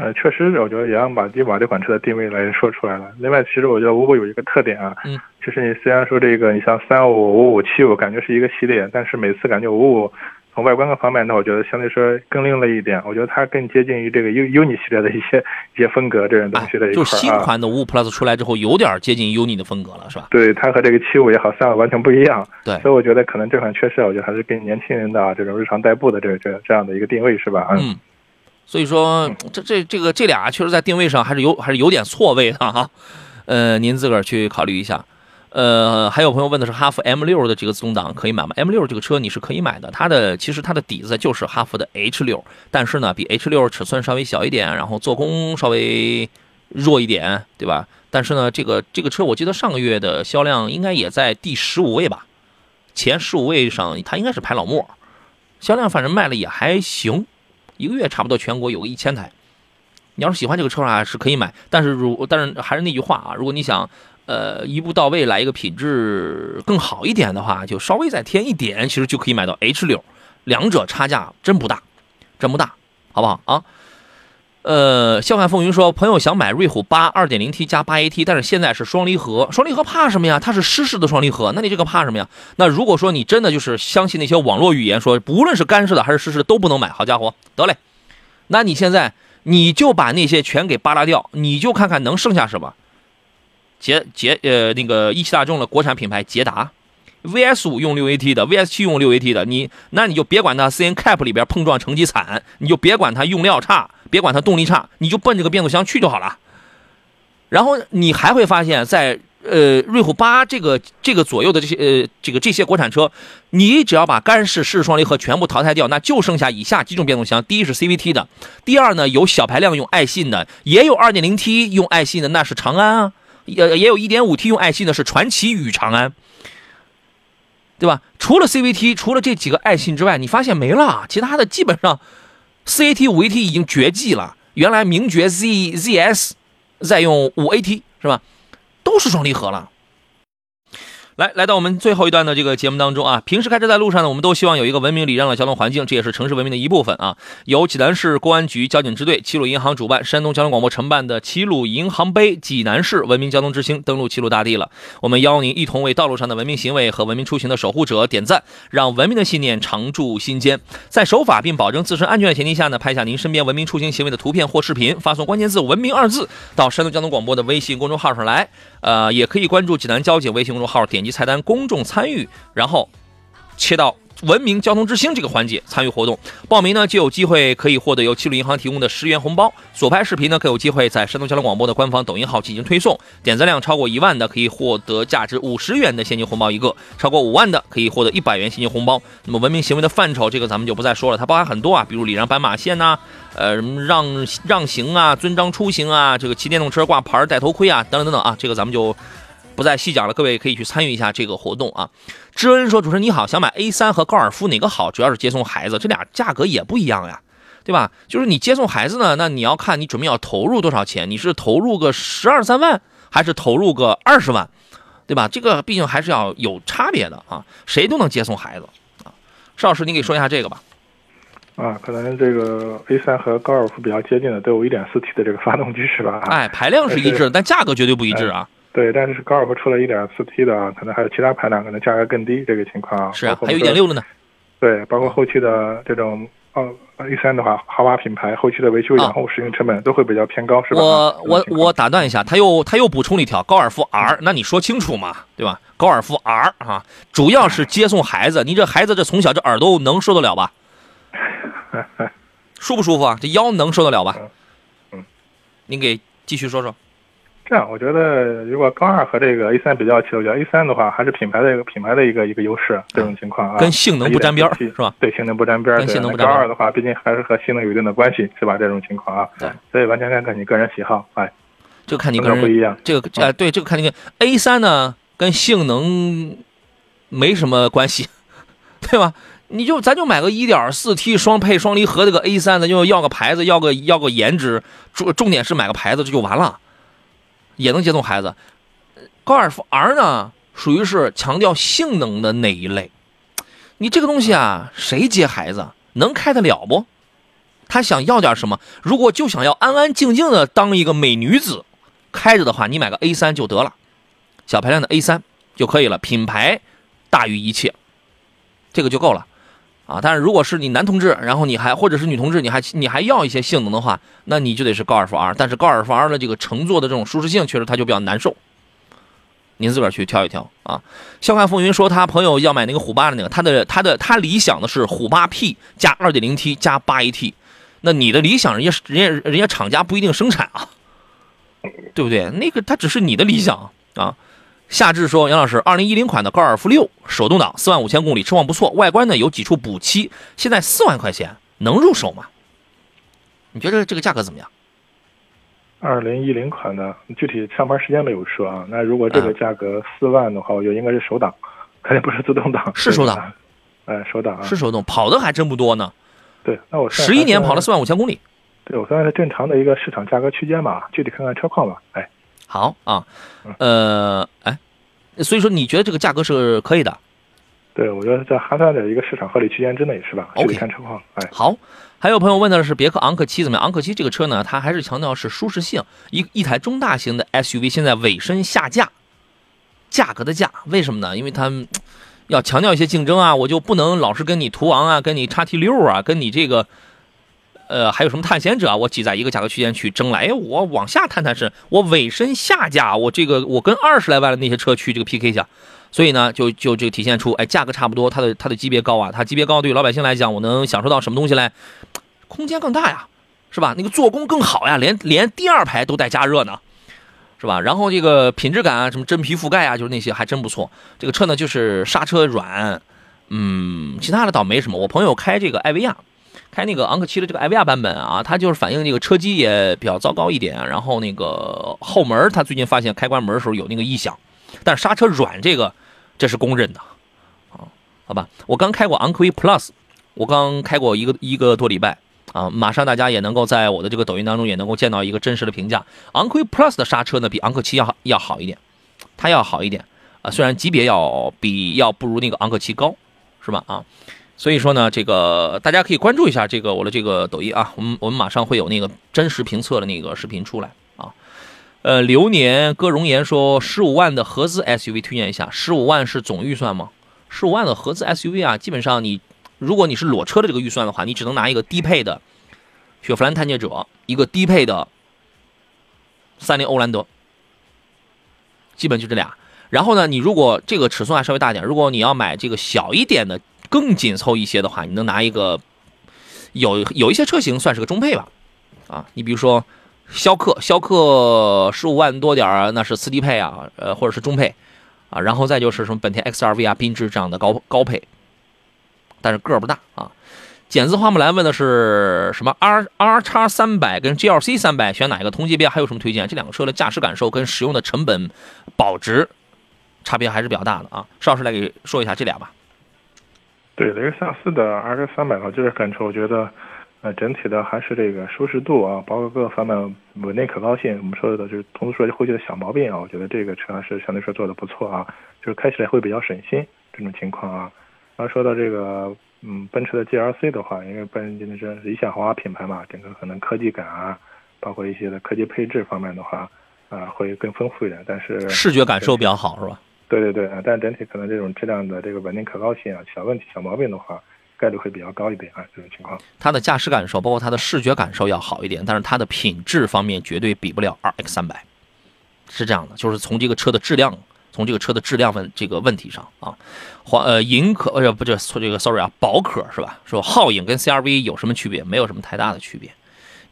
呃，确实，我觉得也要把把这款车的定位来说出来了。另外，其实我觉得五五有一个特点啊，嗯，就是你虽然说这个，你像三五、五五、七五，感觉是一个系列，但是每次感觉五五从外观各方面呢，我觉得相对说更另类一点。我觉得它更接近于这个 U UNI 系列的一些一些风格这种东西的一块啊。就新款的五五 Plus 出来之后，有点接近 UNI 的风格了，是吧？对，它和这个七五也好，三五完全不一样。对，所以我觉得可能这款确实，我觉得还是给年轻人的这种日常代步的这个这这样的一个定位，是吧？嗯。所以说，这这这个这俩确实在定位上还是有还是有点错位的哈，呃，您自个儿去考虑一下。呃，还有朋友问的是哈弗 M 六的这个自动挡可以买吗？M 六这个车你是可以买的，它的其实它的底子就是哈弗的 H 六，但是呢比 H 六尺寸稍微小一点，然后做工稍微弱一点，对吧？但是呢，这个这个车我记得上个月的销量应该也在第十五位吧，前十五位上它应该是排老末，销量反正卖了也还行。一个月差不多全国有个一千台，你要是喜欢这个车啊，是可以买。但是如但是还是那句话啊，如果你想呃一步到位来一个品质更好一点的话，就稍微再添一点，其实就可以买到 H 六，两者差价真不大，真不大，好不好啊？呃，笑看风云说，朋友想买瑞虎八二点零 T 加八 AT，但是现在是双离合，双离合怕什么呀？它是湿式的双离合，那你这个怕什么呀？那如果说你真的就是相信那些网络语言，说不论是干式的还是湿式的都不能买，好家伙，得嘞，那你现在你就把那些全给扒拉掉，你就看看能剩下什么？捷捷呃那个一汽大众的国产品牌捷达。VS 五用六 AT 的，VS 七用六 AT 的，你那你就别管它 CN CAP 里边碰撞成绩惨，你就别管它用料差，别管它动力差，你就奔这个变速箱去就好了。然后你还会发现，在呃瑞虎八这个这个左右的这些呃这个这些国产车，你只要把干式湿式双离合全部淘汰掉，那就剩下以下几种变速箱：第一是 CVT 的，第二呢有小排量用爱信的，也有 2.0T 用爱信的，那是长安啊，也也有 1.5T 用爱信的，是传祺与长安。对吧？除了 CVT，除了这几个爱信之外，你发现没了，其他的基本上，CAT 五 AT 已经绝迹了。原来名爵 Z ZS 在用五 AT 是吧？都是双离合了。来，来到我们最后一段的这个节目当中啊，平时开车在路上呢，我们都希望有一个文明礼让的交通环境，这也是城市文明的一部分啊。由济南市公安局交警支队、齐鲁银行主办、山东交通广播承办的齐鲁银行杯济南市文明交通之星登陆齐鲁大地了。我们邀您一同为道路上的文明行为和文明出行的守护者点赞，让文明的信念常驻心间。在守法并保证自身安全的前提下呢，拍下您身边文明出行行为的图片或视频，发送关键字“文明”二字到山东交通广播的微信公众号上来。呃，也可以关注济南交警微信公众号，点击菜单公众参与，然后切到文明交通之星这个环节参与活动。报名呢就有机会可以获得由七路银行提供的十元红包。所拍视频呢更有机会在山东交通广播的官方抖音号进行推送。点赞量超过一万的可以获得价值五十元的现金红包一个，超过五万的可以获得一百元现金红包。那么文明行为的范畴，这个咱们就不再说了，它包含很多啊，比如礼让斑马线呐、呃，让让行啊、遵章出行啊，这个骑电动车挂牌、戴头盔啊，等等等等啊，这个咱们就不再细讲了。各位可以去参与一下这个活动啊。知恩说：“主持人你好，想买 A 三和高尔夫哪个好？主要是接送孩子，这俩价格也不一样呀，对吧？就是你接送孩子呢，那你要看你准备要投入多少钱，你是投入个十二三万，还是投入个二十万，对吧？这个毕竟还是要有差别的啊，谁都能接送孩子啊。邵老师，你给说一下这个吧。”啊，可能这个 A 三和高尔夫比较接近的，都有一点四 T 的这个发动机是吧？哎，排量是一致，但价格绝对不一致啊。对，但是高尔夫出了一点四 T 的啊，可能还有其他排量，可能价格更低，这个情况啊。是啊，还有一点六的呢。对，包括后期的这种哦 A 三的话，豪华品牌后期的维修养护使用成本都会比较偏高，是吧？我我我打断一下，他又他又补充了一条高尔夫 R，那你说清楚嘛，对吧？高尔夫 R 啊，主要是接送孩子，你这孩子这从小这耳朵能受得了吧？舒不舒服啊？这腰能受得了吧？嗯，您给继续说说。这样，我觉得如果高二和这个 A 三比较起来，我觉得 A 三的话还是品牌的一个品牌的一个一个优势。这种情况啊，跟性能不沾边是吧？对，性能不沾边跟性能不沾边高二的话，毕竟还是和性能有一定的关系，是吧？这种情况啊，对，所以完全看看你个人喜好，哎，这个看你个人不一样。这个哎，对，这个看你个 A 三呢，跟性能没什么关系，对吧？你就咱就买个一点四 T 双配双离合这个 A 三，咱就要个牌子，要个要个颜值，重重点是买个牌子，这就完了，也能接送孩子。高尔夫 R 呢，属于是强调性能的那一类。你这个东西啊，谁接孩子能开得了不？他想要点什么？如果就想要安安静静的当一个美女子开着的话，你买个 A 三就得了，小排量的 A 三就可以了，品牌大于一切，这个就够了。啊，但是如果是你男同志，然后你还或者是女同志，你还你还要一些性能的话，那你就得是高尔夫 R。但是高尔夫 R 的这个乘坐的这种舒适性，确实它就比较难受。您自个儿去挑一挑啊。笑看风云说他朋友要买那个虎八的那个，他的他的他理想的是虎八 P 加 2.0T 加 8AT。那你的理想，人家人家人家厂家不一定生产啊，对不对？那个他只是你的理想啊。夏至说：“杨老师，二零一零款的高尔夫六手动挡，四万五千公里，车况不错，外观呢有几处补漆，现在四万块钱能入手吗？你觉得这个价格怎么样？”二零一零款的具体上班时间没有说啊。那如果这个价格四万的话，我觉得应该是手挡，肯定不是自动挡。是手挡，哎，手挡啊，是手动，跑的还真不多呢。对，那我十一年跑了四万五千公里。对，我算是正常的一个市场价格区间吧，具体看看车况吧。哎。好啊，呃，哎，所以说你觉得这个价格是可以的？对，我觉得在还算在一个市场合理区间之内，是吧？OK，看车况。哎，好。还有朋友问的是别克昂克旗怎么样？昂克旗这个车呢，它还是强调是舒适性，一一台中大型的 SUV，现在尾声下架，价格的价，为什么呢？因为它要强调一些竞争啊，我就不能老是跟你途昂啊，跟你叉 T 六啊，跟你这个。呃，还有什么探险者啊？我挤在一个价格区间去争来，哎，我往下探探是，我尾身下架，我这个我跟二十来万的那些车去这个 PK 下，所以呢，就就这个体现出，哎，价格差不多，它的它的级别高啊，它级别高，对于老百姓来讲，我能享受到什么东西来？空间更大呀，是吧？那个做工更好呀，连连第二排都带加热呢，是吧？然后这个品质感啊，什么真皮覆盖啊，就是那些还真不错。这个车呢，就是刹车软，嗯，其他的倒没什么。我朋友开这个艾维亚。开那个昂克旗的这个艾维亚版本啊，它就是反映这个车机也比较糟糕一点，然后那个后门它最近发现开关门的时候有那个异响，但刹车软这个这是公认的啊，好吧，我刚开过昂科威 Plus，我刚开过一个一个多礼拜啊，马上大家也能够在我的这个抖音当中也能够见到一个真实的评价，昂科威 Plus 的刹车呢比昂克旗要要好一点，它要好一点，啊，虽然级别要比要不如那个昂克旗高，是吧？啊，所以说呢，这个大家可以关注一下这个我的这个抖音啊，我们我们马上会有那个真实评测的那个视频出来啊。呃，流年歌容颜说十五万的合资 SUV 推荐一下，十五万是总预算吗？十五万的合资 SUV 啊，基本上你如果你是裸车的这个预算的话，你只能拿一个低配的雪佛兰探界者，一个低配的三菱欧蓝德，基本就这俩。然后呢，你如果这个尺寸还稍微大点，如果你要买这个小一点的、更紧凑一些的话，你能拿一个有有一些车型算是个中配吧，啊，你比如说逍客，逍客十五万多点儿，那是次低配啊，呃，或者是中配啊，然后再就是什么本田 XRV 啊、缤智这样的高高配，但是个儿不大啊。简子花木兰问的是什么 R R 叉三百跟 GLC 三百选哪一个同级别？还有什么推荐？这两个车的驾驶感受跟使用的成本保值。差别还是比较大的啊，邵老师来给说一下这俩吧。对，雷克萨斯的 RX 三百的这个感受，我觉得，呃，整体的还是这个舒适度啊，包括各个方面稳定可靠性。我们说的就是同时说后期的小毛病啊，我觉得这个车还是相对说做的不错啊，就是开起来会比较省心这种情况啊。然后说到这个，嗯，奔驰的 GLC 的话，因为奔驰是理想豪华品牌嘛，整个可能科技感啊，包括一些的科技配置方面的话，啊，会更丰富一点。但是视觉感受比较好，是吧？对对对啊，但整体可能这种质量的这个稳定可靠性啊，小问题小毛病的话，概率会比较高一点啊，这种情况。它的驾驶感受，包括它的视觉感受要好一点，但是它的品质方面绝对比不了 RX 三百，是这样的，就是从这个车的质量，从这个车的质量问这个问题上啊，黄呃银可呃不这错这个 sorry 啊，宝可是吧？说皓影跟 CRV 有什么区别？没有什么太大的区别。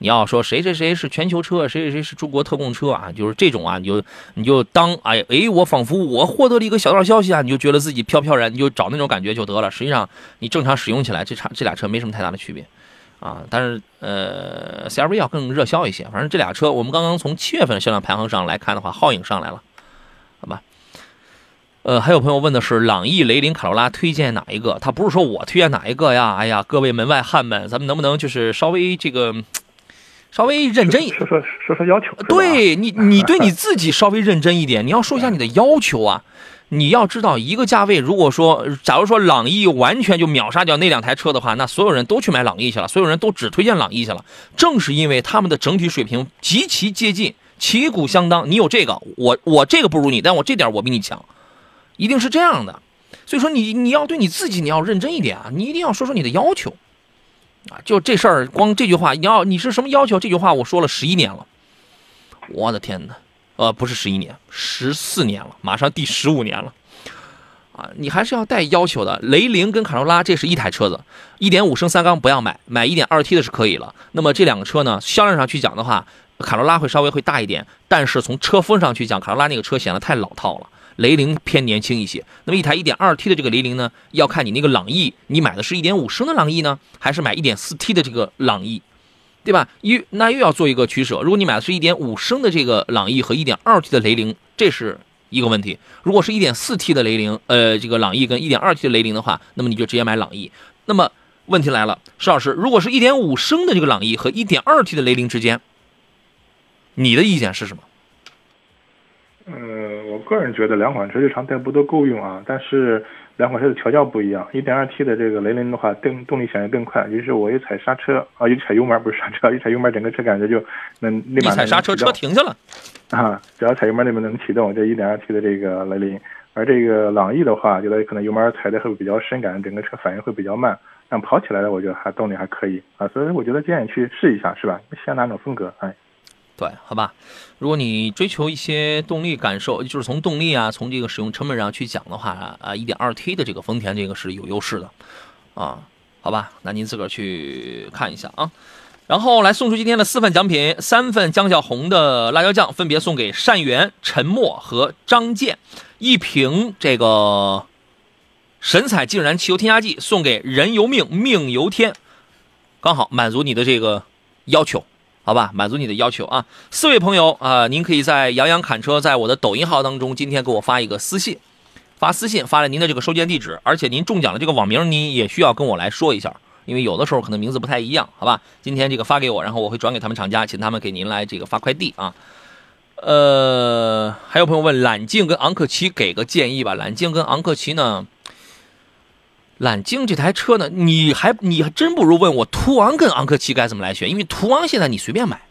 你要说谁谁谁是全球车，谁谁谁是中国特供车啊？就是这种啊，你就你就当哎哎，我仿佛我获得了一个小道消息啊，你就觉得自己飘飘然，你就找那种感觉就得了。实际上你正常使用起来，这差这俩车没什么太大的区别啊。但是呃，CRV 要更热销一些。反正这俩车，我们刚刚从七月份销量排行上来看的话，皓影上来了，好吧？呃，还有朋友问的是朗逸、雷凌、卡罗拉推荐哪一个？他不是说我推荐哪一个呀？哎呀，各位门外汉们，咱们能不能就是稍微这个？稍微认真一说说说说要求，对你，你对你 自己稍微认真一点。你要说一下你的要求啊！你要知道，一个价位，如果说，假如说朗逸完全就秒杀掉那两台车的话，那所有人都去买朗逸去了，所有人都只推荐朗逸去了。正是因为他们的整体水平极其接近，旗鼓相当。你有这个，我我这个不如你，但我这点我比你强，一定是这样的。所以说，你你要对你自己你要认真一点啊！你一定要说说你的要求。啊，就这事儿，光这句话，你要你是什么要求？这句话我说了十一年了，我的天哪，呃，不是十一年，十四年了，马上第十五年了，啊，你还是要带要求的。雷凌跟卡罗拉这是一台车子，一点五升三缸不要买，买一点二 T 的是可以了。那么这两个车呢，销量上去讲的话，卡罗拉会稍微会大一点，但是从车风上去讲，卡罗拉那个车显得太老套了。雷凌偏年轻一些，那么一台 1.2T 的这个雷凌呢，要看你那个朗逸，你买的是一点五升的朗逸呢，还是买一点四 T 的这个朗逸，对吧？又那又要做一个取舍。如果你买的是一点五升的这个朗逸和一点二 T 的雷凌，这是一个问题。如果是一点四 T 的雷凌，呃，这个朗逸跟一点二 T 的雷凌的话，那么你就直接买朗逸。那么问题来了，石老师，如果是一点五升的这个朗逸和一点二 T 的雷凌之间，你的意见是什么？呃，个人觉得两款车日常代步都够用啊，但是两款车的调教不一样。一点二 T 的这个雷凌的话，动动力响应更快，于是我一踩刹车啊，一踩油门不是刹车，一踩油门整个车感觉就能立马踩刹车，车停下了啊，只要踩油门那边能启动。这 1.2T 的这个雷凌，而这个朗逸的话，觉得可能油门踩的会比较深感觉，整个车反应会比较慢，但跑起来的我觉得还动力还可以啊，所以我觉得建议去试一下，是吧？喜欢哪种风格？哎。对，好吧。如果你追求一些动力感受，就是从动力啊，从这个使用成本上去讲的话，啊，一点二 T 的这个丰田这个是有优势的，啊，好吧。那您自个儿去看一下啊。然后来送出今天的四份奖品，三份江小红的辣椒酱分别送给善缘、陈默和张健，一瓶这个神采净燃汽油添加剂送给人由命，命由天，刚好满足你的这个要求。好吧，满足你的要求啊！四位朋友啊，您可以在杨洋侃车在我的抖音号当中，今天给我发一个私信，发私信发了您的这个收件地址，而且您中奖的这个网名，您也需要跟我来说一下，因为有的时候可能名字不太一样，好吧？今天这个发给我，然后我会转给他们厂家，请他们给您来这个发快递啊。呃，还有朋友问揽境跟昂克旗给个建议吧。揽境跟昂克旗呢？揽境这台车呢，你还你还真不如问我途昂跟昂克旗该怎么来选，因为途昂现在你随便买，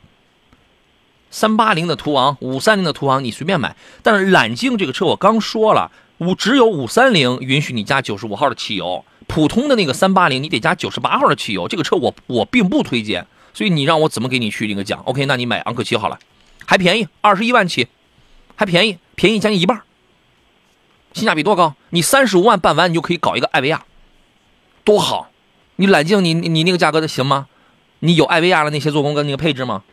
三八零的途昂、五三零的途昂你随便买，但是揽境这个车我刚说了，五只有五三零允许你加九十五号的汽油，普通的那个三八零你得加九十八号的汽油，这个车我我并不推荐，所以你让我怎么给你去那个讲？OK，那你买昂克旗好了。还便宜，二十一万起，还便宜，便宜将近一半，性价比多高？你三十五万办完，你就可以搞一个艾维亚，多好！你揽境，你你那个价格的行吗？你有艾维亚的那些做工跟那个配置吗？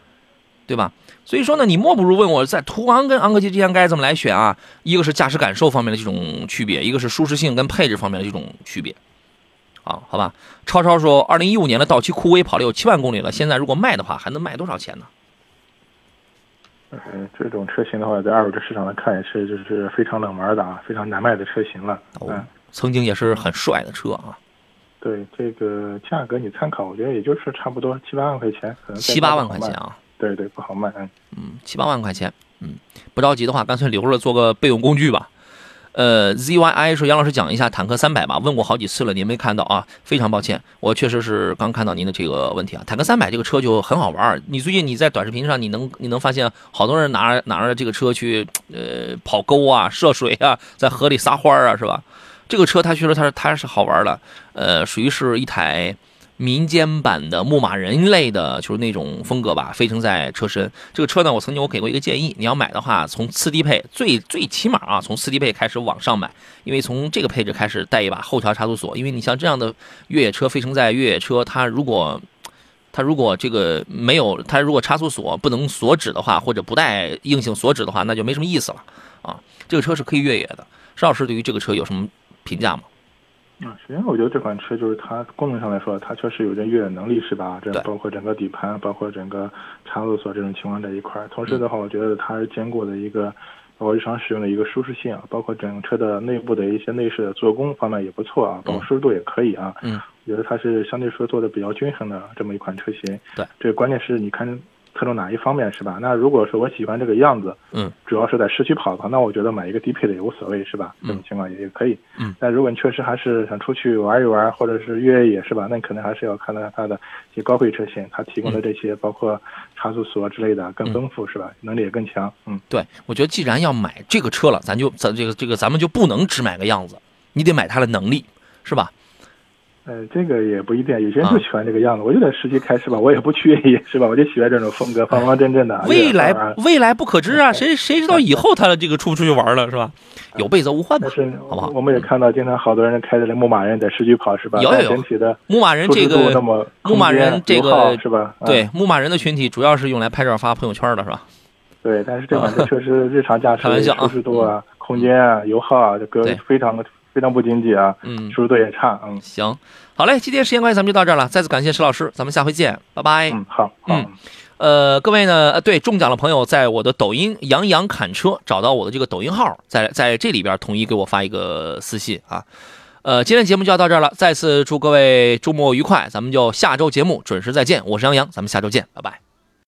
对吧？所以说呢，你莫不如问我在途昂跟昂科旗之间该怎么来选啊？一个是驾驶感受方面的这种区别，一个是舒适性跟配置方面的这种区别。啊，好吧。超超说，二零一五年的道奇酷威跑了有七万公里了，现在如果卖的话，还能卖多少钱呢？嗯，这种车型的话，在二手车市场来看也是就是非常冷门的啊，非常难卖的车型了。嗯，曾经也是很帅的车啊。对这个价格你参考，我觉得也就是差不多七八万块钱，可能七八万块钱啊。对对，不好卖。嗯嗯，七八万块钱，嗯，不着急的话，干脆留着做个备用工具吧。呃，ZYI 说杨老师讲一下坦克三百吧，问过好几次了，您没看到啊？非常抱歉，我确实是刚看到您的这个问题啊。坦克三百这个车就很好玩，你最近你在短视频上你能你能发现好多人拿着拿着这个车去呃跑沟啊、涉水啊，在河里撒欢儿啊，是吧？这个车它确实它是它是好玩的，呃，属于是一台。民间版的牧马人类的，就是那种风格吧，飞承在车身。这个车呢，我曾经我给过一个建议，你要买的话，从次低配最最起码啊，从次低配开始往上买，因为从这个配置开始带一把后桥差速锁。因为你像这样的越野车，飞承在越野车，它如果它如果这个没有，它如果差速锁不能锁止的话，或者不带硬性锁止的话，那就没什么意思了啊。这个车是可以越野的。邵老师对于这个车有什么评价吗？啊，首先我觉得这款车就是它功能上来说，它确实有这越野能力，是吧？这包括整个底盘，包括整个差速锁这种情况在一块儿。同时的话，我觉得它是兼顾的一个包括日常使用的一个舒适性啊，包括整车的内部的一些内饰的做工方面也不错啊，包括舒适度也可以啊。嗯，我觉得它是相对说做的比较均衡的这么一款车型。对，这关键是你看。侧重哪一方面是吧？那如果说我喜欢这个样子，嗯，主要是在市区跑的话，那我觉得买一个低配的也无所谓，是吧？这种情况也也可以。嗯，但如果你确实还是想出去玩一玩，或者是越野，是吧？那你可能还是要看到它的一些高配车型，它提供的这些包括差速锁之类的更丰富，是吧？能力也更强。嗯，对，我觉得既然要买这个车了，咱就咱这个这个咱们就不能只买个样子，你得买它的能力，是吧？呃，这个也不一定，有些人就喜欢这个样子。我就在实际开是吧？我也不去是吧？我就喜欢这种风格，方方正正的。未来未来不可知啊，谁谁知道以后他的这个出不出去玩了是吧？有备则无患嘛，好不好？我们也看到，经常好多人开着那牧马人在市区跑是吧？有有有。牧马人这个牧马人这个是吧？对，牧马人的群体主要是用来拍照发朋友圈的是吧？对，但是这款车确实日常驾驶 舒适度啊、空间啊、油耗啊，这个非常的。非常不经济啊，嗯，舒适度也差，嗯，行，好嘞，今天时间关系，咱们就到这儿了。再次感谢石老师，咱们下回见，拜拜。嗯，好，嗯，呃，各位呢，呃，对中奖的朋友，在我的抖音“杨洋侃车”找到我的这个抖音号，在在这里边统一给我发一个私信啊。呃，今天节目就要到这儿了，再次祝各位周末愉快，咱们就下周节目准时再见。我是杨洋，咱们下周见，拜拜。